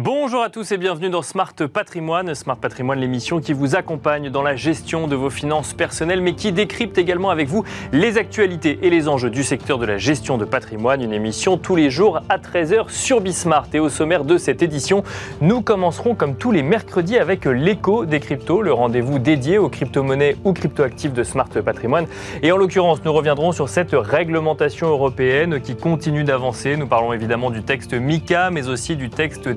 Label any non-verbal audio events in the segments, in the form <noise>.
Bonjour à tous et bienvenue dans Smart Patrimoine. Smart Patrimoine, l'émission qui vous accompagne dans la gestion de vos finances personnelles, mais qui décrypte également avec vous les actualités et les enjeux du secteur de la gestion de patrimoine. Une émission tous les jours à 13h sur Bismart. Et au sommaire de cette édition, nous commencerons comme tous les mercredis avec l'écho des cryptos, le rendez-vous dédié aux crypto-monnaies ou crypto-actifs de Smart Patrimoine. Et en l'occurrence, nous reviendrons sur cette réglementation européenne qui continue d'avancer. Nous parlons évidemment du texte MICA, mais aussi du texte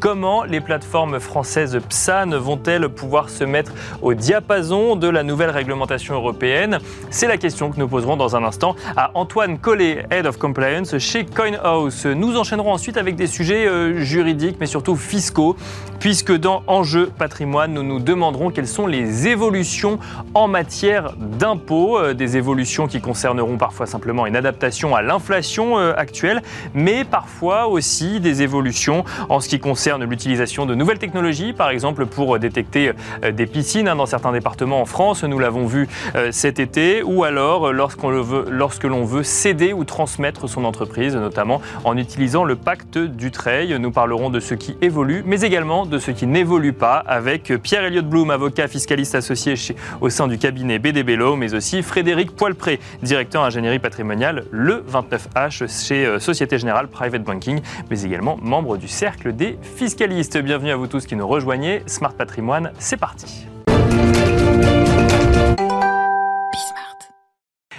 Comment les plateformes françaises PSAN vont-elles pouvoir se mettre au diapason de la nouvelle réglementation européenne? C'est la question que nous poserons dans un instant à Antoine Collet, Head of Compliance chez CoinHouse. Nous enchaînerons ensuite avec des sujets euh, juridiques, mais surtout fiscaux, puisque dans Enjeu patrimoine, nous nous demanderons quelles sont les évolutions en matière d'impôts, euh, des évolutions qui concerneront parfois simplement une adaptation à l'inflation euh, actuelle, mais parfois aussi des évolutions en ce qui concerne l'utilisation de nouvelles technologies, par exemple pour détecter euh, des piscines hein, dans certains départements en France, nous l'avons vu euh, cet été, ou alors euh, veut, lorsque l'on veut céder ou transmettre son entreprise, notamment en utilisant le pacte du trail. Nous parlerons de ce qui évolue, mais également de ce qui n'évolue pas, avec Pierre-Éliott Blum, avocat fiscaliste associé au sein du cabinet BDBLO, mais aussi Frédéric Poilpré, directeur ingénierie patrimoniale, le 29H chez Société Générale Private Banking, mais également membre du Cercle des fiscalistes. Bienvenue à vous tous qui nous rejoignez. Smart Patrimoine, c'est parti.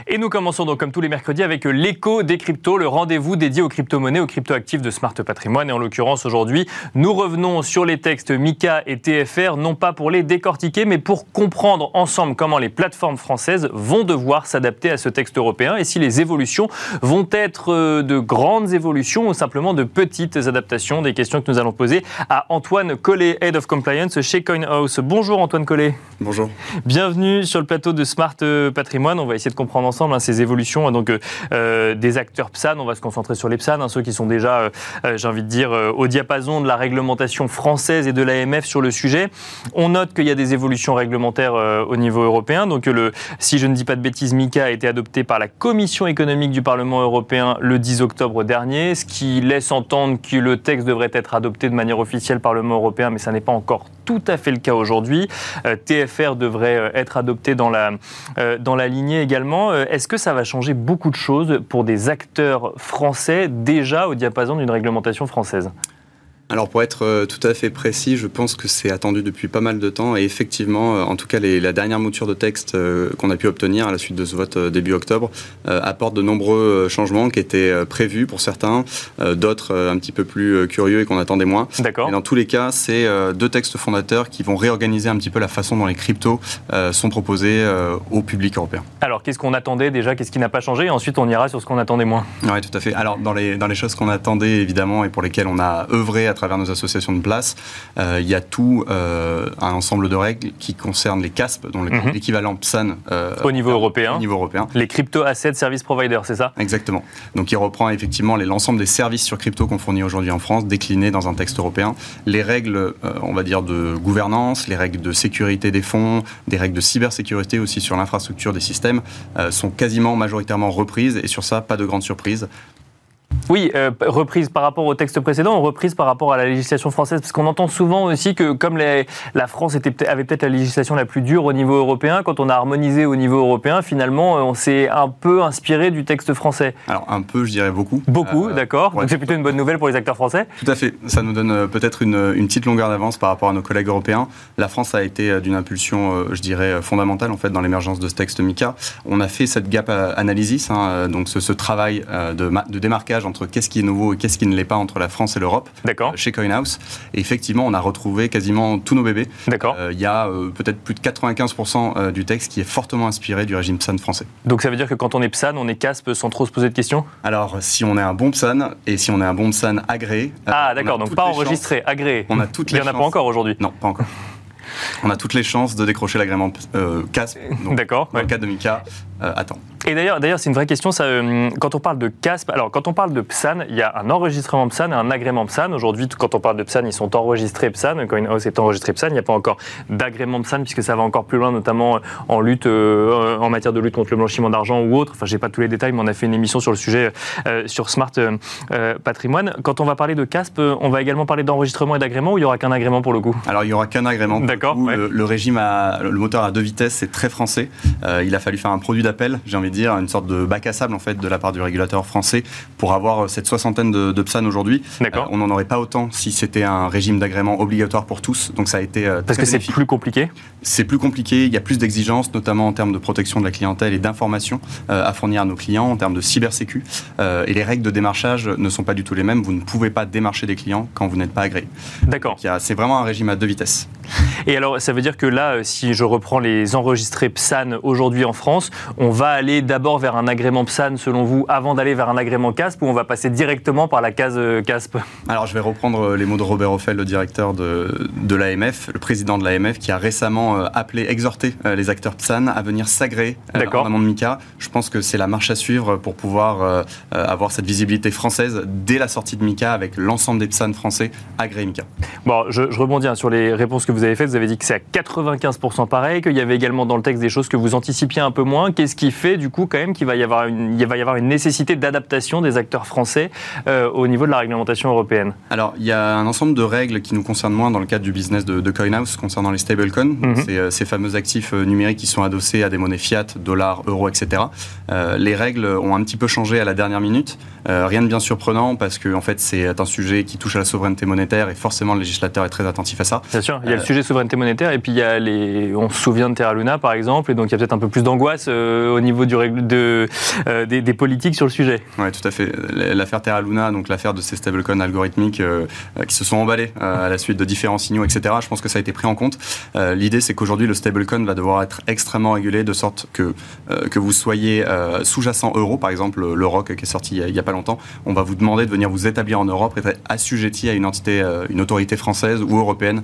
Et nous commençons donc comme tous les mercredis avec l'écho des cryptos, le rendez-vous dédié aux crypto-monnaies, aux crypto-actifs de Smart Patrimoine. Et en l'occurrence aujourd'hui, nous revenons sur les textes MICA et TFR, non pas pour les décortiquer, mais pour comprendre ensemble comment les plateformes françaises vont devoir s'adapter à ce texte européen et si les évolutions vont être euh, de grandes évolutions ou simplement de petites adaptations. Des questions que nous allons poser à Antoine Collet, Head of Compliance chez CoinHouse. Bonjour Antoine Collet. Bonjour. Bienvenue sur le plateau de Smart Patrimoine. On va essayer de comprendre ensemble hein, ces évolutions. Donc, euh, euh, des acteurs PSAN, on va se concentrer sur les PSAN, hein, ceux qui sont déjà, euh, j'ai envie de dire, au diapason de la réglementation française et de l'AMF sur le sujet. On note qu'il y a des évolutions réglementaires au niveau européen. Donc, le, si je ne dis pas de bêtises, MICA a été adopté par la Commission économique du Parlement européen le 10 octobre dernier, ce qui laisse entendre que le texte devrait être adopté de manière officielle par le Parlement européen, mais ça n'est pas encore tout à fait le cas aujourd'hui. TFR devrait être adopté dans la, dans la lignée également. Est-ce que ça va changer beaucoup de choses pour des acteurs français déjà au diapason d'une réglementation française? Alors pour être euh, tout à fait précis, je pense que c'est attendu depuis pas mal de temps et effectivement, euh, en tout cas la dernière mouture de texte euh, qu'on a pu obtenir à la suite de ce vote début octobre apporte de nombreux changements qui étaient prévus pour certains, d'autres un petit peu plus curieux et qu'on attendait moins. D'accord. dans tous les cas, c'est deux textes fondateurs qui vont réorganiser un petit peu la façon dont les cryptos sont proposés au public européen. Alors qu'est-ce qu'on attendait déjà, qu'est-ce qui n'a pas changé? Et ensuite on ira sur ce qu'on attendait moins. Oui, tout à fait. Alors dans les, dans les choses qu'on attendait évidemment et pour lesquelles on a œuvré à travers nos associations de place, euh, il y a tout euh, un ensemble de règles qui concernent les CASP, dont mhm. l'équivalent PSAN euh, au niveau européen. Au niveau européen. Les crypto asset service providers, c'est ça? Exactement. Donc il reprend effectivement l'ensemble des services sur crypto qu'on fournit aujourd'hui en France, déclinés dans un texte européen. Les règles, on va dire, de gouvernance, les règles de sécurité des fonds, des règles de cybersécurité aussi sur l'infrastructure des systèmes sont quasiment majoritairement reprises et sur ça, pas de grande surprise. Oui, euh, reprise par rapport au texte précédent, reprise par rapport à la législation française, parce qu'on entend souvent aussi que comme la France était, avait peut-être la législation la plus dure au niveau européen, quand on a harmonisé au niveau européen, finalement, euh, on s'est un peu inspiré du texte français. Alors un peu, je dirais beaucoup. Beaucoup, euh, d'accord. Donc c'est plutôt une bonne nouvelle pour les acteurs français. Tout à fait. Ça nous donne peut-être une, petite longueur d'avance par rapport à nos collègues européens. La France a été d'une impulsion, je dirais, fondamentale en fait dans l'émergence de ce texte MICA. On a fait cette gap analysis, hein, donc ce, travail de, de démarquage entre qu'est-ce qui est nouveau et qu'est-ce qui ne l'est pas entre la France et l'Europe euh, chez CoinHouse. Et effectivement, on a retrouvé quasiment tous nos bébés. D'accord. Euh, il y a euh, peut-être plus de 95% du texte qui est fortement inspiré du régime PSAN français. Donc ça veut dire que quand on est PSAN, on est CASP sans trop se poser de questions? Alors, si on est un bon PSAN et si on est un bon PSAN agréé. Ah, d'accord, donc pas enregistré, agréé. On a toutes les Il n'y en a pas encore aujourd'hui Non, pas encore. <laughs> On a toutes les chances de décrocher l'agrément CASP. D'accord. Dans le cas de Mika, attends. Et d'ailleurs, d'ailleurs, c'est une vraie question. Ça, euh, quand on parle de CASP, alors quand on parle de PSAN, il y a un enregistrement PSAN et un agrément PSAN. Aujourd'hui, quand on parle de PSAN, ils sont enregistrés PSAN. Coinhouse est enregistré PSAN. Il n'y a pas encore d'agrément PSAN puisque ça va encore plus loin, notamment en lutte, euh, en matière de lutte contre le blanchiment d'argent ou autre. Enfin, j'ai pas tous les détails, mais on a fait une émission sur le sujet euh, sur Smart Patrimoine. Quand on va parler de CASP, on va également parler d'enregistrement et d'agrément ou il y aura qu'un agrément pour le coup? Alors, il y aura qu'un agrément. D'accord. Le, le, régime à, le moteur à deux vitesses, c'est très français. il a fallu faire un produit j'ai envie de dire, une sorte de bac à sable en fait de la part du régulateur français pour avoir euh, cette soixantaine de, de PSAN aujourd'hui. D'accord. Euh, on n'en aurait pas autant si c'était un régime d'agrément obligatoire pour tous. Donc ça a été euh, parce que c'est plus compliqué? C'est plus compliqué. Il y a plus d'exigences, notamment en termes de protection de la clientèle et d'informations à fournir à nos clients en termes de cybersécu. et les règles de démarchage ne sont pas du tout les mêmes. Vous ne pouvez pas démarcher des clients quand vous n'êtes pas agréé. D'accord. C'est vraiment un régime à deux vitesses. Et alors, ça veut dire que là, si je reprends les enregistrés PSAN aujourd'hui en France, on va aller d'abord vers un agrément PSAN, selon vous, avant d'aller vers un agrément CASP, ou on va passer directement par la case euh, CASP Alors, je vais reprendre euh, les mots de Robert Offel, le directeur de, de l'AMF, le président de l'AMF, qui a récemment euh, appelé, exhorté les acteurs PSAN à venir s'agréer en amont de MICA. Je pense que c'est la marche à suivre pour pouvoir avoir cette visibilité française dès la sortie de MICA avec l'ensemble des PSAN français agréés MICA. Bon, je, je rebondis hein, sur les réponses que vous avez faites. Vous avez dit que c'est à 95% pareil, qu'il y avait également dans le texte des choses que vous anticipiez un peu moins. Qu'est-ce qui fait du coup quand même qu'il va y avoir une, il va y avoir une nécessité d'adaptation des acteurs français euh, au niveau de la réglementation européenne Alors, il y a un ensemble de règles qui nous concernent moins dans le cadre du business de, de CoinHouse concernant les stablecoins, euh, ces, fameux actifs euh, numériques qui sont adossés à des monnaies fiat, dollars, euros, etc. les règles ont un petit peu changé à la dernière minute. Rien de bien surprenant parce que en fait, c'est un sujet qui touche à la souveraineté monétaire et forcément le législateur est très attentif à ça. Bien sûr, il y a le sujet souveraineté monétaire et puis il y a les, on se souvient de Terra Luna par exemple et donc il y a peut-être un peu plus d'angoisse au niveau du, de, des, des, politiques sur le sujet. Oui, tout à fait. L'affaire Terra Luna, donc l'affaire de ces stablecoins algorithmiques euh, euh, qui se sont emballés euh, à la suite de différents signaux, etc. Je pense que ça a été pris en compte. L'idée, c'est qu'aujourd'hui, le stablecoin va devoir être extrêmement régulé de sorte que, que vous soyez sous-jacent euro, par exemple le ROC qui est sorti il n'y a, pas longtemps, on va vous demander de venir vous établir en Europe et être assujetti à une entité, une autorité française ou européenne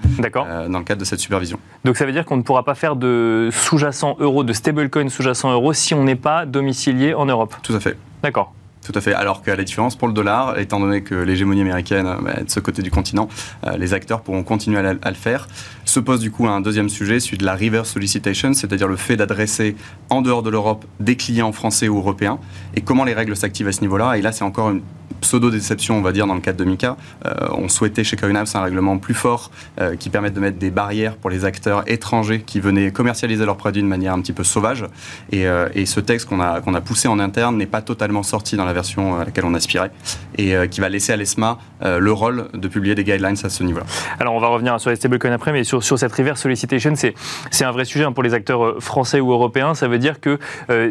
dans le cadre de cette supervision. Donc ça veut dire qu'on ne pourra pas faire de sous-jacent euro, de stablecoin sous-jacent euro si on n'est pas domicilié en Europe Tout à fait. D'accord. Tout à fait. Alors qu'à la différence pour le dollar, étant donné que l'hégémonie américaine euh, bah, est de ce côté du continent, euh, les acteurs pourront continuer à, le faire. Se pose du coup un deuxième sujet, celui de la reverse solicitation, c'est-à-dire le fait d'adresser en dehors de l'Europe des clients français ou européens, et comment les règles s'activent à ce niveau-là. Et là, c'est encore une pseudo-déception, on va dire, dans le cadre de Mika. Euh, on souhaitait chez CoinApps un règlement plus fort qui permette de mettre des barrières pour les acteurs étrangers qui venaient commercialiser leurs produits de manière un petit peu sauvage. Et, et ce texte qu'on a, qu'on a poussé en interne n'est pas totalement sorti dans la version à laquelle on aspirait, et euh, qui va laisser à l'ESMA euh, le rôle de publier des guidelines à ce niveau-là. Alors on va revenir sur les stablecoins après, mais sur, sur cette reverse solicitation, c'est un vrai sujet hein, pour les acteurs euh, français ou européens. Ça veut dire que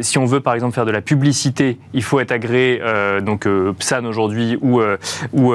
si on veut par exemple faire de la publicité, il faut être agréé, donc PSAN aujourd'hui ou, ou,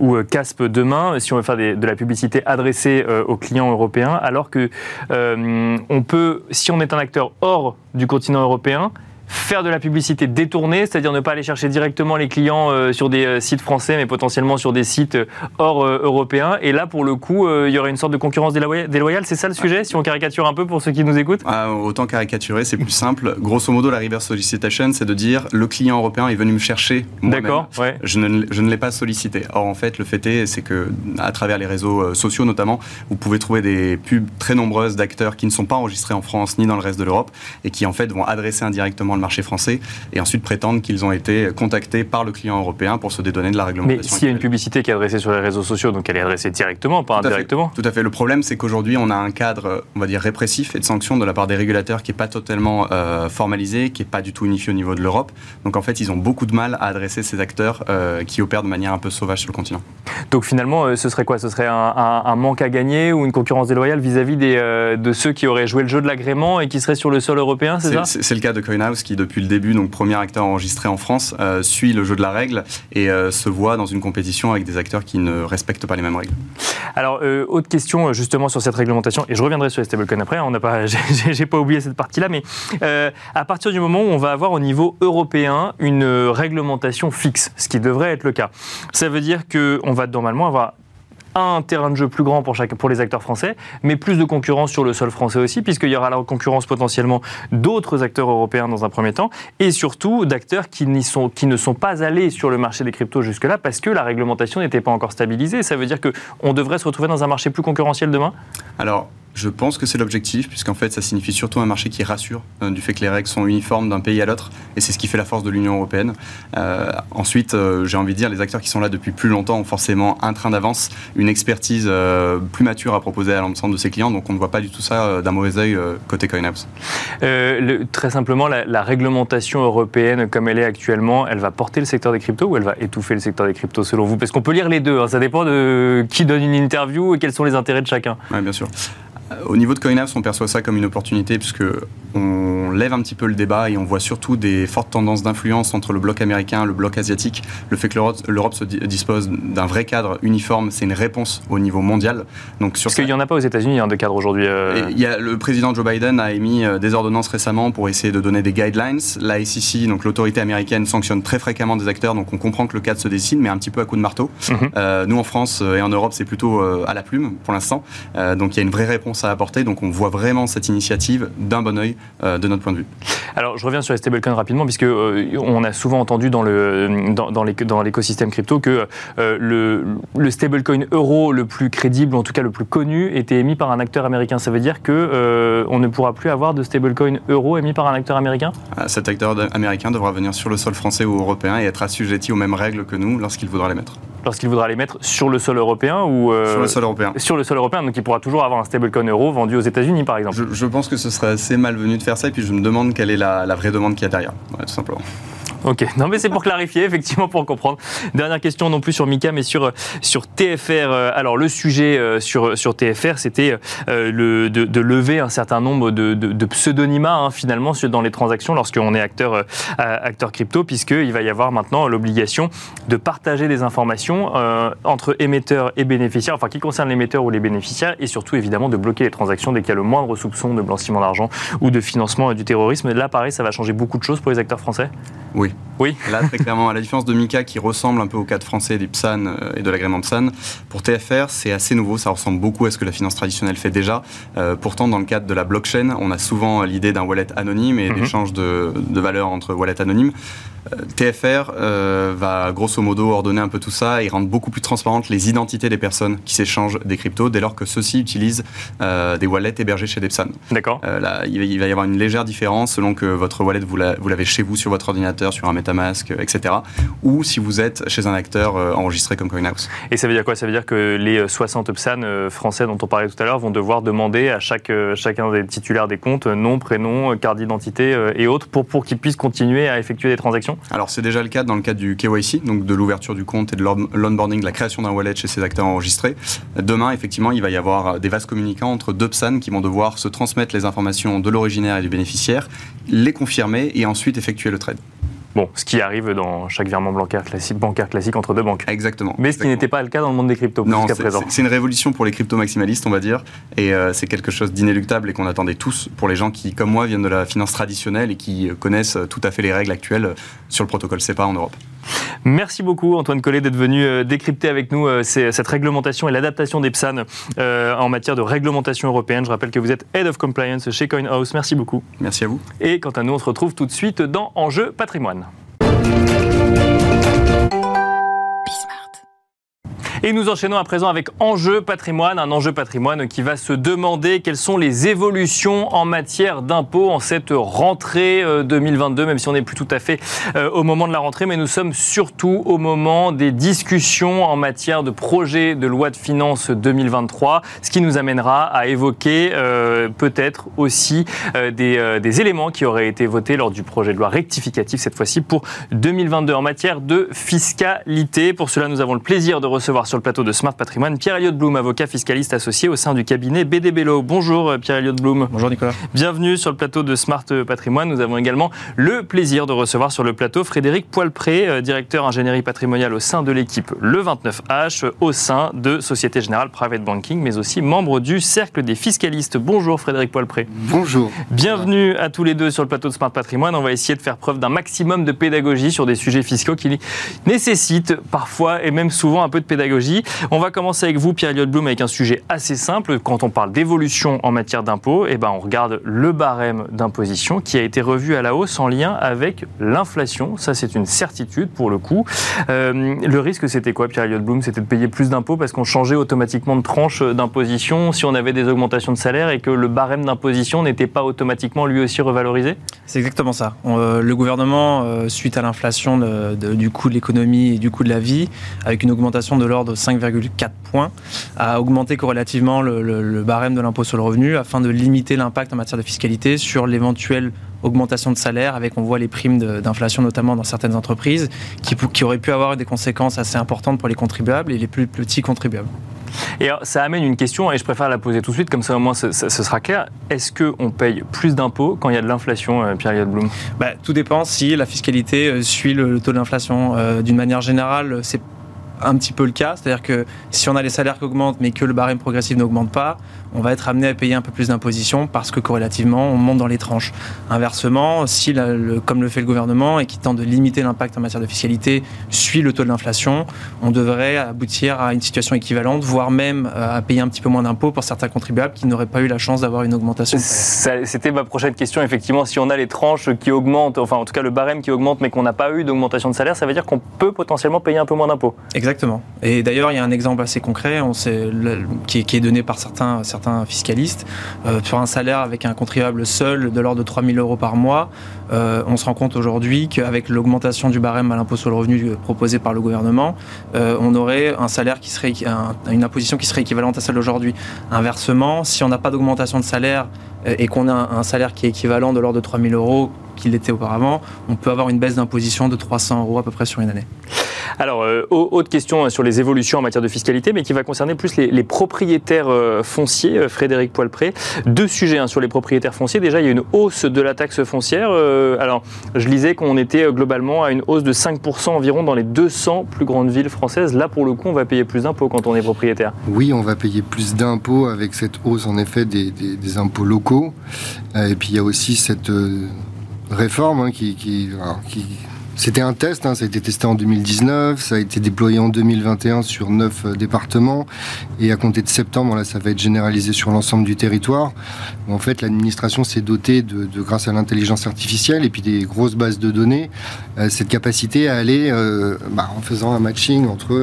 ou CASP demain, si on veut faire de la publicité adressée aux clients européens, alors que on peut, si on est un acteur hors du continent européen, faire de la publicité détournée, c'est-à-dire ne pas aller chercher directement les clients euh, sur des euh, sites français, mais potentiellement sur des sites euh, hors européens. Et là, pour le coup, il y aurait une sorte de concurrence déloyale. C'est ça le sujet, si on caricature un peu pour ceux qui nous écoutent? Ah, Autant caricaturer, c'est plus simple. Grosso modo, la reverse solicitation, c'est de dire le client européen est venu me chercher. D'accord. Ouais. Je ne, je ne l'ai pas sollicité. Or, en fait, le fait est, c'est que à travers les réseaux sociaux notamment, vous pouvez trouver des pubs très nombreuses d'acteurs qui ne sont pas enregistrés en France ni dans le reste de l'Europe et qui en fait vont adresser indirectement marché français et ensuite prétendent qu'ils ont été contactés par le client européen pour se dédonner de la réglementation. Mais s'il y a une publicité qui est adressée sur les réseaux sociaux, donc elle est adressée directement, pas indirectement Tout à fait. Le problème, c'est qu'aujourd'hui, on a un cadre, on va dire, répressif et de sanctions de la part des régulateurs qui n'est pas totalement euh, formalisé, qui n'est pas du tout unifié au niveau de l'Europe. Donc en fait, ils ont beaucoup de mal à adresser ces acteurs euh, qui opèrent de manière un peu sauvage sur le continent. Donc finalement, euh, ce serait quoi? Ce serait un, manque à gagner ou une concurrence déloyale vis-à-vis de ceux qui auraient joué le jeu de l'agrément et qui seraient sur le sol européen, c'est ça? C'est le cas de CoinHouse qui, depuis le début, donc premier acteur enregistré en France, euh, suit le jeu de la règle et euh, se voit dans une compétition avec des acteurs qui ne respectent pas les mêmes règles. Alors, euh, autre question justement sur cette réglementation, et je reviendrai sur les stablecoins après, pas, <laughs> j'ai pas oublié cette partie-là, mais à partir du moment où on va avoir au niveau européen une réglementation fixe, ce qui devrait être le cas, ça veut dire qu'on va normalement avoir un terrain de jeu plus grand pour, les acteurs français, mais plus de concurrence sur le sol français aussi, puisqu'il y aura la concurrence potentiellement d'autres acteurs européens dans un premier temps, et surtout d'acteurs qui, ne sont pas allés sur le marché des cryptos jusque-là parce que la réglementation n'était pas encore stabilisée. Ça veut dire qu'on devrait se retrouver dans un marché plus concurrentiel demain? Je pense que c'est l'objectif, puisqu'en fait, ça signifie surtout un marché qui rassure euh, du fait que les règles sont uniformes d'un pays à l'autre, et c'est ce qui fait la force de l'Union européenne. Euh, ensuite, euh, j'ai envie de dire, les acteurs qui sont là depuis plus longtemps ont forcément un train d'avance, une expertise plus mature à proposer à l'ensemble de ses clients, donc on ne voit pas du tout ça d'un mauvais œil côté CoinApps. très simplement, la, réglementation européenne, comme elle est actuellement, elle va porter le secteur des cryptos ou elle va étouffer le secteur des cryptos selon vous? Parce qu'on peut lire les deux, hein, ça dépend de qui donne une interview et quels sont les intérêts de chacun. Oui, bien sûr. Au niveau de CoinApps, on perçoit ça comme une opportunité puisque on lève un petit peu le débat et on voit surtout des fortes tendances d'influence entre le bloc américain le bloc asiatique. Le fait que l'Europe se dispose d'un vrai cadre uniforme, c'est une réponse au niveau mondial. Donc sur Parce qu'il n'y en a pas aux États-Unis hein, de cadre aujourd'hui. Euh. Il y a, le président Joe Biden a émis euh, des ordonnances récemment pour essayer de donner des guidelines. La SEC, donc l'autorité américaine, sanctionne très fréquemment des acteurs, donc on comprend que le cadre se dessine, mais un petit peu à coup de marteau. Mhm. Euh, nous en France et en Europe, c'est plutôt à la plume pour l'instant. donc il y a une vraie réponse à apporter. Donc on voit vraiment cette initiative d'un bon oeil de notre point de vue. Alors je reviens sur les stablecoins rapidement, puisque on a souvent entendu dans le dans, dans l'écosystème crypto que le, le stablecoin euro le plus crédible, en tout cas le plus connu, était émis par un acteur américain. Ça veut dire que euh, on ne pourra plus avoir de stablecoin euro émis par un acteur américain? Ah, Cet acteur américain devra venir sur le sol français ou européen et être assujetti aux mêmes règles que nous lorsqu'il voudra les mettre. Lorsqu'il voudra les mettre sur le sol européen ou euh, sur le sol européen Sur le sol européen, donc il pourra toujours avoir un stablecoin euro vendu aux États-Unis, par exemple. Je, pense que ce serait assez malvenu de faire ça, et puis je me demande quelle est la, vraie demande qu'il y a derrière, tout simplement. Ok, non mais c'est pour clarifier, effectivement, pour comprendre. Dernière question non plus sur Mika, mais sur, sur TFR. Euh, alors le sujet euh, sur, sur TFR, c'était euh, de, lever un certain nombre de, de, pseudonymat hein, finalement dans les transactions lorsqu'on est acteur, acteur crypto, puisqu'il va y avoir maintenant l'obligation de partager des informations entre émetteurs et bénéficiaires, enfin qui concerne l'émetteur ou les bénéficiaires, et surtout évidemment de bloquer les transactions dès qu'il y a le moindre soupçon de blanchiment d'argent ou de financement du terrorisme. Là, pareil, ça va changer beaucoup de choses pour les acteurs français? Oui. Oui. Là, très clairement, à la différence de Mika qui ressemble un peu au cadre français du PSAN euh, et de l'agrément PSAN, pour TFR, c'est assez nouveau, ça ressemble beaucoup à ce que la finance traditionnelle fait déjà. Euh, pourtant, dans le cadre de la blockchain, on a souvent l'idée d'un wallet anonyme et mhm. d'échange de, de valeurs entre wallets anonymes. TFR euh, va grosso modo ordonner un peu tout ça et rendre beaucoup plus transparentes les identités des personnes qui s'échangent des cryptos dès lors que ceux-ci utilisent euh, des wallets hébergés chez Depsan. D'accord. Euh, là, il va y avoir une légère différence selon que votre wallet vous l'avez chez vous sur votre ordinateur, sur un MetaMask, etc. Ou si vous êtes chez un acteur enregistré comme CoinHouse. Et ça veut dire quoi? Ça veut dire que les 60 PSAN français dont on parlait tout à l'heure vont devoir demander à chaque, chacun des titulaires des comptes nom, prénom, carte d'identité et autres pour, pour qu'ils puissent continuer à effectuer des transactions? Alors c'est déjà le cas dans le cadre du KYC, donc de l'ouverture du compte et de l'onboarding, de la création d'un wallet chez ces acteurs enregistrés. Demain, effectivement, il va y avoir des vases communicants entre deux PSAN qui vont devoir se transmettre les informations de l'originaire et du bénéficiaire, les confirmer et ensuite effectuer le trade. Bon, ce qui arrive dans chaque virement bancaire classique, bancaire classique entre deux banques. Exactement. Mais ce qui n'était pas le cas dans le monde des cryptos jusqu'à présent. C'est une révolution pour les crypto maximalistes, on va dire, et euh, c'est quelque chose d'inéluctable et qu'on attendait tous pour les gens qui, comme moi, viennent de la finance traditionnelle et qui connaissent tout à fait les règles actuelles sur le protocole SEPA en Europe. Merci beaucoup Antoine Collet d'être venu euh, décrypter avec nous euh, cette réglementation et l'adaptation des PSAN en matière de réglementation européenne. Je rappelle que vous êtes Head of Compliance chez CoinHouse. Merci beaucoup. Merci à vous. Et quant à nous, on se retrouve tout de suite dans Enjeu patrimoine. Et nous enchaînons à présent avec Enjeu patrimoine, un enjeu patrimoine qui va se demander quelles sont les évolutions en matière d'impôts en cette rentrée 2022, euh, même si on n'est plus tout à fait euh, au moment de la rentrée, mais nous sommes surtout au moment des discussions en matière de projet de loi de finances 2023, ce qui nous amènera à évoquer euh, peut-être aussi des, des éléments qui auraient été votés lors du projet de loi rectificatif, cette fois-ci pour 2022 en matière de fiscalité. Pour cela, nous avons le plaisir de recevoir sur le plateau de Smart Patrimoine Pierre Elliott Bloom, avocat fiscaliste associé au sein du cabinet BD Bello. Bonjour euh, Pierre Elliott Bloom. Bonjour Nicolas. Bienvenue sur le plateau de Smart Patrimoine. Nous avons également le plaisir de recevoir sur le plateau Frédéric Poilpré, euh, directeur ingénierie patrimoniale au sein de l'équipe Le 29H, au sein de Société Générale Private Banking, mais aussi membre du Cercle des fiscalistes. Bonjour Frédéric Poilpré. Bonjour. Bienvenue à tous les deux sur le plateau de Smart Patrimoine. On va essayer de faire preuve d'un maximum de pédagogie sur des sujets fiscaux qui nécessitent parfois et même souvent un peu de pédagogie On va commencer avec vous, Pierre-Eliott Blum, avec un sujet assez simple. Quand on parle d'évolution en matière d'impôts, eh ben, on regarde le barème d'imposition qui a été revu à la hausse en lien avec l'inflation. Ça, c'est une certitude pour le coup. Euh, le risque, c'était quoi, Pierre-Eliott Blum? C'était de payer plus d'impôts parce qu'on changeait automatiquement de tranche d'imposition si on avait des augmentations de salaire et que le barème d'imposition n'était pas automatiquement lui aussi revalorisé? C'est exactement ça. Euh, le gouvernement, euh, suite à l'inflation du coût de l'économie et du coût de la vie, avec une augmentation de l'ordre de 5,4 points, a augmenté corrélativement le, le barème de l'impôt sur le revenu afin de limiter l'impact en matière de fiscalité sur l'éventuelle augmentation de salaire, avec on voit les primes d'inflation notamment dans certaines entreprises, qui, qui auraient pu avoir des conséquences assez importantes pour les contribuables et les plus petits contribuables. Et ça amène une question, et je préfère la poser tout de suite, comme ça au moins ce, sera clair. Est-ce qu'on paye plus d'impôts quand il y a de l'inflation, euh, Pierre Blum? Bah, Tout dépend si la fiscalité euh, suit le, taux d'inflation. Euh, d'une manière générale, c'est un petit peu le cas. C'est-à-dire que si on a les salaires qui augmentent mais que le barème progressif n'augmente pas, on va être amené à payer un peu plus d'imposition parce que corrélativement, on monte dans les tranches. Inversement, si, comme le fait le gouvernement et qui tente de limiter l'impact en matière de fiscalité, suit le taux de l'inflation, on devrait aboutir à une situation équivalente, voire même euh, à payer un petit peu moins d'impôts pour certains contribuables qui n'auraient pas eu la chance d'avoir une augmentation. C'était ma prochaine question, effectivement. Si on a les tranches qui augmentent, enfin en tout cas le barème qui augmente, mais qu'on n'a pas eu d'augmentation de salaire, ça veut dire qu'on peut potentiellement payer un peu moins d'impôts. Exactement. Et d'ailleurs, il y a un exemple assez concret qui, est donné par certains fiscalistes, euh, sur un salaire avec un contribuable seul de l'ordre de 3 000 euros par mois, euh, on se rend compte aujourd'hui qu'avec l'augmentation du barème à l'impôt sur le revenu proposé par le gouvernement, euh, on aurait un salaire qui serait, une imposition qui serait équivalente à celle d'aujourd'hui. Inversement, si on n'a pas d'augmentation de salaire et qu'on a un salaire qui est équivalent de l'ordre de 3 000 euros qu'il était auparavant, on peut avoir une baisse d'imposition de 300 euros à peu près sur une année. Alors, euh, autre question hein, sur les évolutions en matière de fiscalité, mais qui va concerner plus les, propriétaires euh, fonciers, euh, Frédéric Poilpré. Deux sujets hein, sur les propriétaires fonciers. Déjà, il y a une hausse de la taxe foncière. alors, je lisais qu'on était globalement à une hausse de 5% environ dans les 200 plus grandes villes françaises. Là, pour le coup, on va payer plus d'impôts quand on est propriétaire. Oui, on va payer plus d'impôts avec cette hausse, en effet, des, impôts locaux. et puis, il y a aussi cette réforme hein, qui, qui, c'était un test, hein, ça a été testé en 2019, ça a été déployé en 2021 sur neuf euh, départements, et à compter de septembre, là, ça va être généralisé sur l'ensemble du territoire. en fait, l'administration s'est dotée, de, grâce à l'intelligence artificielle et puis des grosses bases de données, euh, cette capacité à aller, euh, bah, en faisant un matching entre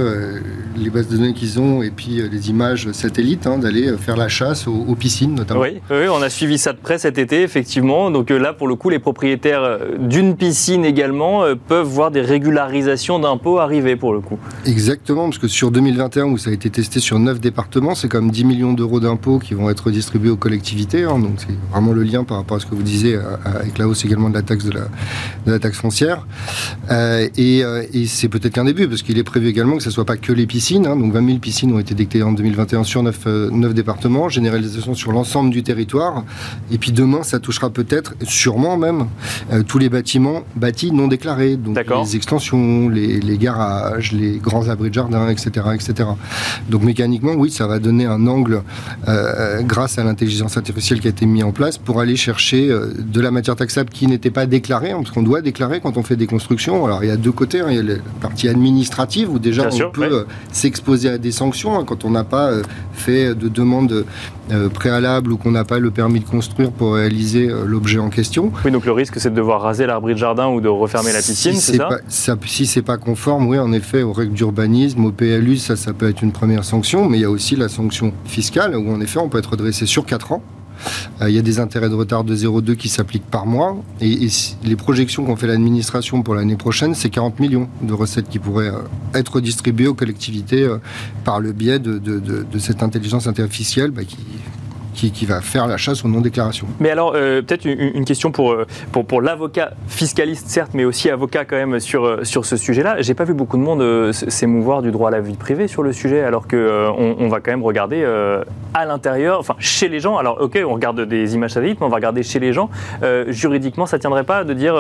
les bases de données qu'ils ont et puis les images satellites, hein, d'aller faire la chasse aux, piscines notamment. Oui, on a suivi ça de près cet été, effectivement. Donc là, pour le coup, les propriétaires d'une piscine également peuvent voir des régularisations d'impôts arriver pour le coup. Exactement, parce que sur 2021, où ça a été testé sur 9 départements, c'est comme 10 millions d'euros d'impôts qui vont être distribués aux collectivités. Hein. donc c'est vraiment le lien par rapport à ce que vous disiez avec la hausse également de la taxe, foncière. Euh, euh, et, c'est peut-être qu'un début, parce qu'il est prévu également que ce ne soit pas que les piscines. Hein. donc 20 000 piscines ont été détectées en 2021 sur 9, 9 euh, départements, généralisation sur l'ensemble du territoire. Et puis demain, ça touchera peut-être, sûrement même, tous les bâtiments bâtis non déclarés donc les extensions, les, garages, les grands abris de jardin, etc., etc. Donc mécaniquement, oui, ça va donner un angle euh, grâce à l'intelligence artificielle qui a été mis en place pour aller chercher euh, de la matière taxable qui n'était pas déclarée, hein, parce qu'on doit déclarer quand on fait des constructions. Alors il y a deux côtés, hein. il y a la partie administrative où déjà on peut euh, s'exposer à des sanctions hein, quand on n'a pas fait de demande préalable ou qu'on n'a pas le permis de construire pour réaliser l'objet en question. Oui, donc le risque c'est de devoir raser l'arbre de jardin ou de refermer la piscine si c'est pas, si c'est pas conforme, oui, en effet, aux règles d'urbanisme, au PLU, ça, ça peut être une première sanction, mais il y a aussi la sanction fiscale, où en effet, on peut être redressé sur 4 ans. Euh, il y a des intérêts de retard de 0,2 qui s'appliquent par mois. Et, les projections qu'ont fait l'administration pour l'année prochaine, c'est 40 millions de recettes qui pourraient euh, être distribuées aux collectivités euh, par le biais de, cette intelligence artificielle bah, qui, va faire la chasse aux non-déclarations. Mais alors, peut-être une, question pour, l'avocat fiscaliste, certes, mais aussi avocat quand même sur, ce sujet-là. J'ai pas vu beaucoup de monde s'émouvoir du droit à la vie privée sur le sujet, alors qu'on on va quand même regarder à l'intérieur, enfin chez les gens. Alors, ok, on regarde des images satellites, mais on va regarder chez les gens. juridiquement, ça tiendrait pas de dire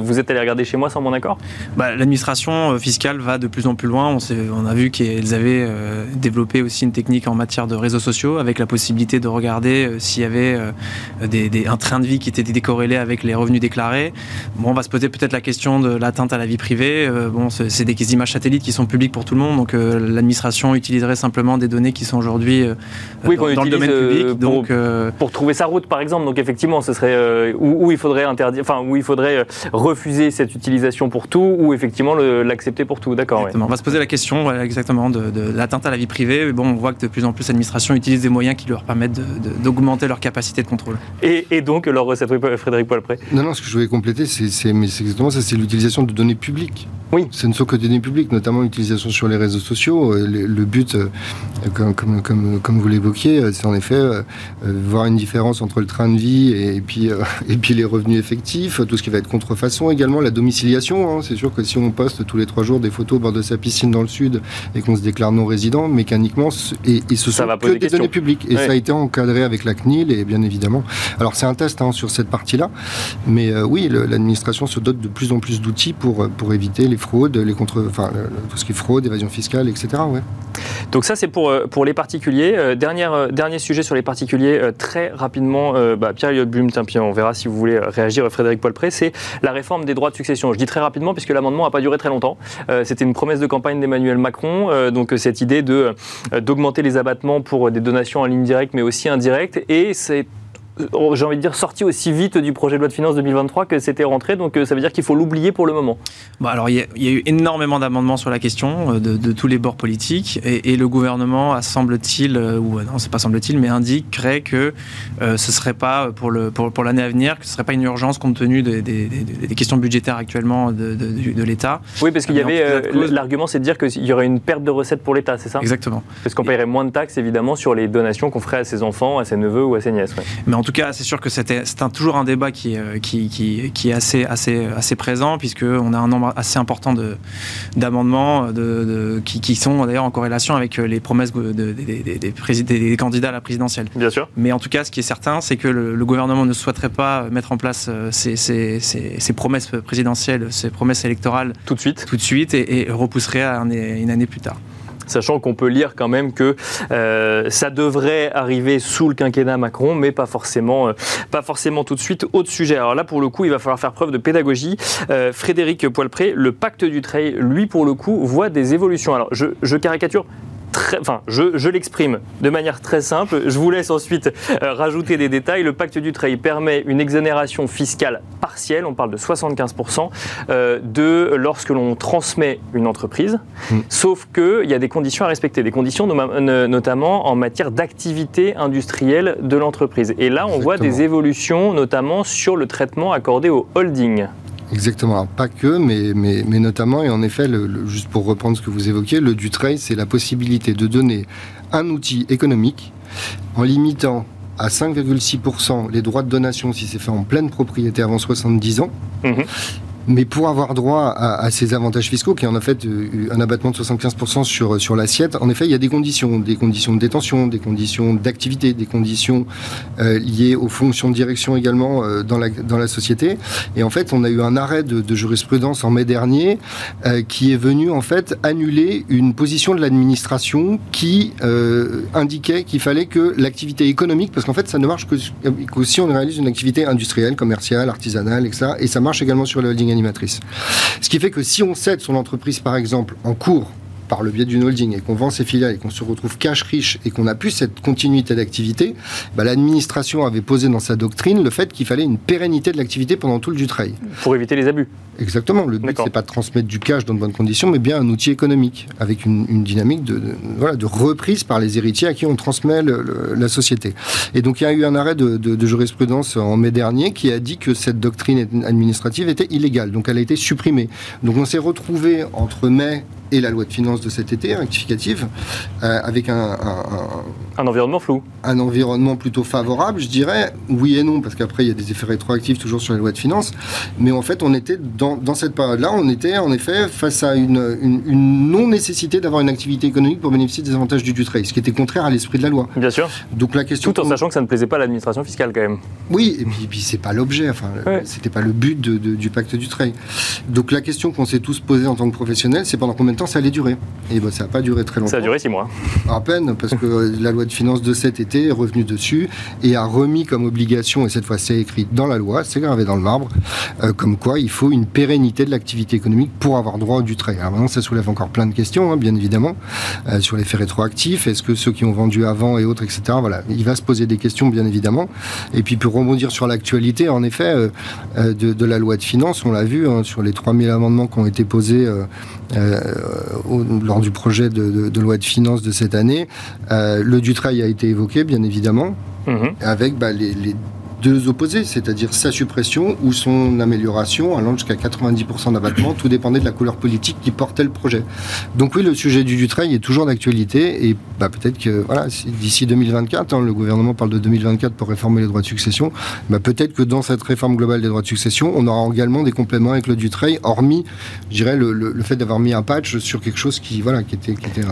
vous êtes allé regarder chez moi sans mon accord? Bah, L'administration fiscale va de plus en plus loin. On, on a vu qu'elles avaient développé aussi une technique en matière de réseaux sociaux avec la possibilité de regarder regarder s'il y avait un train de vie qui était décorrélé avec les revenus déclarés. Bon, on va se poser peut-être la question de l'atteinte à la vie privée. bon, c'est des images satellites qui sont publiques pour tout le monde, donc l'administration utiliserait simplement des données qui sont aujourd'hui oui, dans, le domaine public. Pour, donc, pour trouver sa route, par exemple. Donc effectivement, ce serait où, où, il faudrait interdire, enfin où il faudrait refuser cette utilisation pour tout, ou effectivement l'accepter pour tout. D'accord. On va se poser la question exactement de, l'atteinte à la vie privée. Bon, on voit que de plus en plus l'administration utilise des moyens qui leur permettent d'augmenter leur capacité de contrôle. Et, donc leur recette, Frédéric Poilpré? Non, non, ce que je voulais compléter, c'est exactement ça, c'est l'utilisation de données publiques. Oui. Ce ne sont que des données publiques, notamment l'utilisation sur les réseaux sociaux. Euh, le, but, euh, comme, comme, comme, comme vous l'évoquiez, euh, c'est en effet voir une différence entre le train de vie et, puis, <laughs> et puis les revenus effectifs, tout ce qui va être contrefaçon également, la domiciliation. Hein. C'est sûr que si on poste tous les trois jours des photos au bord de sa piscine dans le sud et qu'on se déclare non résident, mécaniquement, et, et ce sont que des données publiques. Et ça a été encadré avec la CNIL et bien évidemment. Alors c'est un test hein, sur cette partie-là, mais oui, l'administration se dote de plus en plus d'outils pour, pour éviter les fraudes, les contre, enfin, tout ce qui est fraude, évasion fiscale, etc. Ouais. Donc ça, c'est pour, euh, pour les particuliers. Euh, dernière, euh, dernier sujet sur les particuliers, très rapidement, bah, Pierre-Eliott Blum, puis on verra si vous voulez réagir, Frédéric Poilpré, c'est la réforme des droits de succession. Je dis très rapidement puisque l'amendement n'a pas duré très longtemps. C'était une promesse de campagne d'Emmanuel Macron, donc cette idée d'augmenter les abattements pour des donations en ligne directe, mais aussi indirectes. Et c'est euh, j'ai envie de dire, sorti aussi vite du projet de loi de finances 2023 que c'était rentré. Donc euh, ça veut dire qu'il faut l'oublier pour le moment. Bon, alors il y, a eu énormément d'amendements sur la question euh, de, tous les bords politiques et, le gouvernement semble-t-il, ou non, c'est pas semble-t-il, mais indiquerait que ce serait pas pour le pour, pour l'année à venir, que ce serait pas une urgence compte tenu des, des, questions budgétaires actuellement de, de l'État. Oui, parce qu'il y avait l'argument, c'est de dire qu'il y aurait une perte de recettes pour l'État, c'est ça? Exactement. Parce qu'on paierait moins de taxes évidemment sur les donations qu'on ferait à ses enfants, à ses neveux ou à ses nièces. Mais en tout cas, c'est sûr que c'était c'est toujours un débat qui, euh, qui, qui, qui, est assez, assez, assez présent, puisqu'on a un nombre assez important d'amendements de, qui, qui, sont d'ailleurs en corrélation avec les promesses des, des, candidats à la présidentielle. Bien sûr. Mais en tout cas, ce qui est certain, c'est que le, gouvernement ne souhaiterait pas mettre en place euh, ces, promesses présidentielles, ces promesses électorales tout de suite, tout de suite et, repousserait à une année plus tard sachant qu'on peut lire quand même que euh, ça devrait arriver sous le quinquennat Macron, mais pas forcément, euh, pas forcément tout de suite. Autre sujet. Alors là, pour le coup, il va falloir faire preuve de pédagogie. Euh, Frédéric Poilpré, le pacte du trail, lui, pour le coup, voit des évolutions. Alors, je, je caricature enfin, je, l'exprime de manière très simple. Je vous laisse ensuite euh, rajouter des détails. Le pacte du trail permet une exonération fiscale partielle, on parle de 75%, euh, de lorsque l'on transmet une entreprise, mm. sauf qu'il y a des conditions à respecter, des conditions notamment en matière d'activité industrielle de l'entreprise. Et là, on voit des évolutions, notamment sur le traitement accordé au holding. Exactement, pas que, mais, mais, notamment, et en effet, le, juste pour reprendre ce que vous évoquiez, le Dutray, c'est la possibilité de donner un outil économique en limitant à 5,6% les droits de donation si c'est fait en pleine propriété avant 70 ans. Mhm. Mais pour avoir droit à, ces avantages fiscaux, qui en a fait euh, un abattement de 75% sur, sur l'assiette, en effet, il y a des conditions, des conditions de détention, des conditions d'activité, des conditions euh, liées aux fonctions de direction également euh, dans, la, dans la société. Et en fait, on a eu un arrêt de, jurisprudence en mai dernier qui est venu en fait annuler une position de l'administration qui indiquait qu'il fallait que l'activité économique, parce qu'en fait, ça ne marche que, que, si on réalise une activité industrielle, commerciale, artisanale, etc. Et ça marche également sur le holding Ce qui fait que si on cède son entreprise, par exemple, en cours par le biais d'une holding et qu'on vend ses filiales et qu'on se retrouve cash riche et qu'on a plus cette continuité d'activité, bah, l'administration avait posé dans sa doctrine le fait qu'il fallait une pérennité de l'activité pendant tout le Dutrail. Pour éviter les abus. Exactement. Le but, c'est pas de transmettre du cash dans de bonnes conditions, mais bien un outil économique avec une, dynamique de, voilà, de reprise par les héritiers à qui on transmet la société. Et donc, il y a eu un arrêt de, de, jurisprudence en mai dernier qui a dit que cette doctrine administrative était illégale. Donc, elle a été supprimée. Donc, on s'est retrouvé entre mai et la loi de finances de cet été, rectificative, euh, avec un, un, environnement flou. Un environnement plutôt favorable, je dirais, oui et non, parce qu'après il y a des effets rétroactifs toujours sur les lois de finances, mais en fait on était dans, dans cette période-là, on était en effet face à une, une, non-nécessité d'avoir une activité économique pour bénéficier des avantages du Dutray, ce qui était contraire à l'esprit de la loi. Bien sûr. Donc la question... Tout en sachant que ça ne plaisait pas à l'administration fiscale quand même. Oui, et puis, puis c'est pas l'objet, enfin, c'était pas le but du pacte du Dutray. Donc la question qu'on s'est tous posée en tant que professionnels, c'est pendant combien temps ça allait durer? Et ben, ça n'a pas duré très longtemps. Ça a duré six mois. À peine, parce que <laughs> la loi de finances de cet été est revenue dessus et a remis comme obligation, et cette fois c'est écrit dans la loi, c'est gravé dans le marbre, euh, comme quoi il faut une pérennité de l'activité économique pour avoir droit au du trait. Alors maintenant, ça soulève encore plein de questions, hein, bien évidemment, euh, sur l'effet rétroactif. Est-ce que ceux qui ont vendu avant et autres, etc., voilà, il va se poser des questions, bien évidemment. Et puis pour rebondir sur l'actualité, en effet, euh, de, la loi de finances, on l'a vu, hein, sur les 3000 amendements qui ont été posés lors du projet de, loi de finances de cette année, le Dutrail a été évoqué, bien évidemment, mhm. avec bah, les, les deux opposés, c'est-à-dire sa suppression ou son amélioration, allant jusqu'à 90% d'abattement, tout dépendait de la couleur politique qui portait le projet. Donc oui, le sujet du Dutreil est toujours d'actualité et bah, peut-être que voilà, d'ici 2024, hein, le gouvernement parle de 2024 pour réformer les droits de succession, bah, peut-être que dans cette réforme globale des droits de succession, on aura également des compléments avec le Dutreil, hormis, je dirais, le, fait d'avoir mis un patch sur quelque chose qui, voilà, qui était... Qui était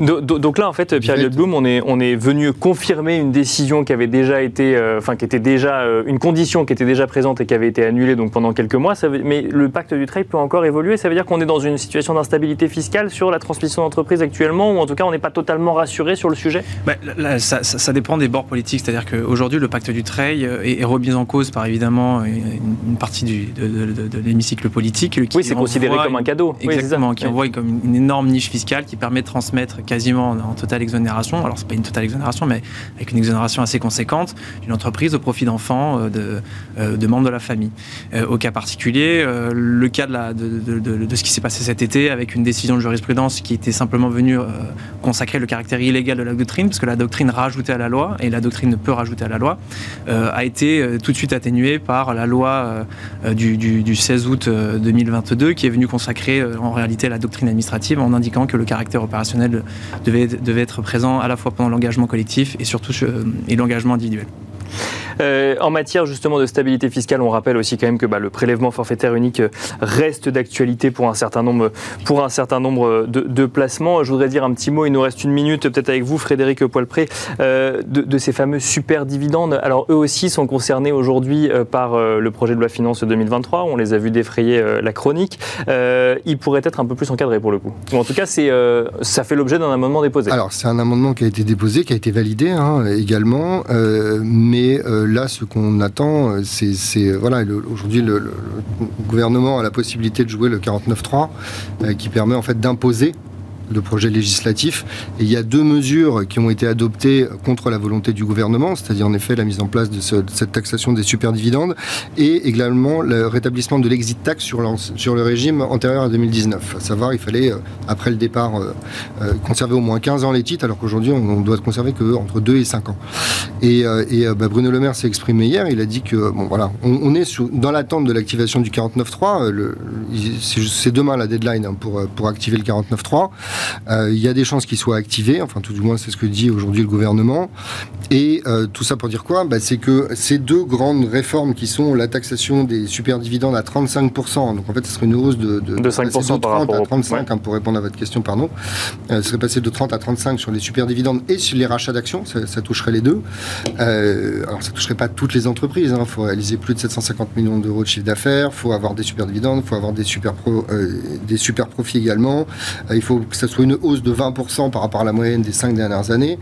donc, là, en fait, Pierre Blum, on est, on est venu confirmer une décision qui avait déjà été, euh, enfin, qui était déjà euh, une condition qui était déjà présente et qui avait été annulée donc pendant quelques mois. mais le pacte du trade peut encore évoluer. Ça veut dire qu'on est dans une situation d'instabilité fiscale sur la transmission d'entreprise actuellement, ou en tout cas on n'est pas totalement rassuré sur le sujet? Bah, ça, dépend des bords politiques. C'est-à-dire qu'aujourd'hui le pacte du trade est, remis en cause par évidemment une, partie du, de, l'hémicycle politique. Qui oui, c'est considéré comme un cadeau. Exactement, qui envoie comme une énorme niche fiscale qui permet de transmettre quasiment en totale exonération. Alors c'est pas une totale exonération, mais avec une exonération assez conséquente d'une entreprise au profit d'enfants euh, euh, de, membres de la famille. Euh, au cas particulier, le cas de, ce qui s'est passé cet été avec une décision de jurisprudence qui était simplement venue consacrer le caractère illégal de la doctrine, parce que la doctrine rajoutait à la loi, et la doctrine ne peut rajouter à la loi, a été tout de suite atténuée par la loi du, 16 août 2022 qui est venue consacrer en réalité la doctrine administrative en indiquant que le caractère opérationnel devait, devait être présent à la fois pendant l'engagement collectif et surtout et l'engagement individuel. Euh, en matière justement de stabilité fiscale, on rappelle aussi quand même que bah, le prélèvement forfaitaire unique euh, reste d'actualité pour un certain nombre, nombre de, placements. Je voudrais dire un petit mot, il nous reste une minute peut-être avec vous, Frédéric Poilpré, euh, de, ces fameux super dividendes. Alors eux aussi sont concernés aujourd'hui par le projet de loi finance 2023. On les a vus défrayer la chronique. ils pourraient être un peu plus encadrés pour le coup. Ou en tout cas, ça fait l'objet d'un amendement déposé. Alors c'est un amendement qui a été déposé, qui a été validé hein, également, mais là, ce qu'on attend, euh, c'est voilà, aujourd'hui le, gouvernement a la possibilité de jouer le 49.3 euh, qui permet en fait d'imposer le projet législatif. Et il y a deux mesures qui ont été adoptées contre la volonté du gouvernement, c'est-à-dire en effet la mise en place de, cette taxation des superdividendes et également le rétablissement de l'exit tax sur, sur le régime antérieur à 2019. À savoir, il fallait, euh, après le départ, euh, euh, conserver au moins 15 ans les titres, alors qu'aujourd'hui, on, doit conserver que entre 2 et 5 ans. Et, bah, Bruno Le Maire s'est exprimé hier, il a dit que, bon voilà, on, est dans l'attente de l'activation du 49.3, c'est demain la deadline hein, pour, pour activer le 49.3. Euh, il y a des chances qu'il soit activé, enfin tout du moins c'est ce que dit aujourd'hui le gouvernement. Et euh, tout ça pour dire quoi? Bah, C'est que ces deux grandes réformes qui sont la taxation des super dividendes à 35%, donc en fait ce serait une hausse de, de, 5% par rapport à 35, hein, pour répondre à votre question, pardon, euh, ce serait passé de 30 à 35 sur les super dividendes et sur les rachats d'actions, ça, toucherait les deux. alors ça toucherait pas toutes les entreprises, il hein. faut réaliser plus de 750 millions d'euros de chiffre d'affaires, il faut avoir des super dividendes, il faut avoir des super, des super profits également, il faut que ça soit une hausse de 20% par rapport à la moyenne des cinq dernières années.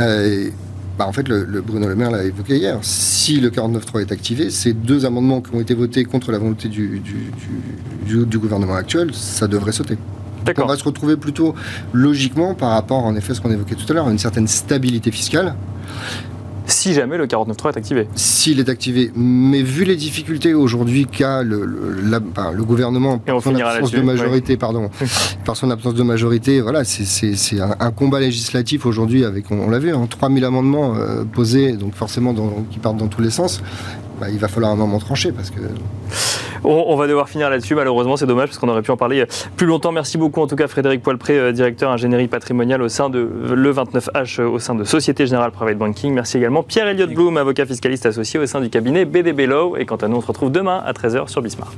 Euh, bah en fait, le, Bruno Le Maire l'a évoqué hier. Si le 49.3 est activé, ces deux amendements qui ont été votés contre la volonté du, du, gouvernement actuel, ça devrait sauter. on va se retrouver plutôt logiquement par rapport, en effet, à ce qu'on évoquait tout à l'heure, à une certaine stabilité fiscale si jamais le 49.3 est activé. S'il est activé. Mais vu les difficultés aujourd'hui qu'a le, le, gouvernement par son absence de majorité, pardon, par son absence de majorité, voilà, c'est un, combat législatif aujourd'hui avec, on, l'a vu, hein, 3000 amendements euh, posés, donc forcément qui partent dans tous les sens. Bah, il va falloir un moment tranché parce que. On, va devoir finir là-dessus, malheureusement, c'est dommage parce qu'on aurait pu en parler euh, plus longtemps. Merci beaucoup en tout cas Frédéric Poilpré, euh, directeur ingénierie patrimoniale au sein de le 29H au sein de Société Générale Private Banking. Merci également Pierre Elliott Bloom, avocat fiscaliste associé au sein du cabinet BDB Law. Et quant à nous, on se retrouve demain à 13h sur Bismart.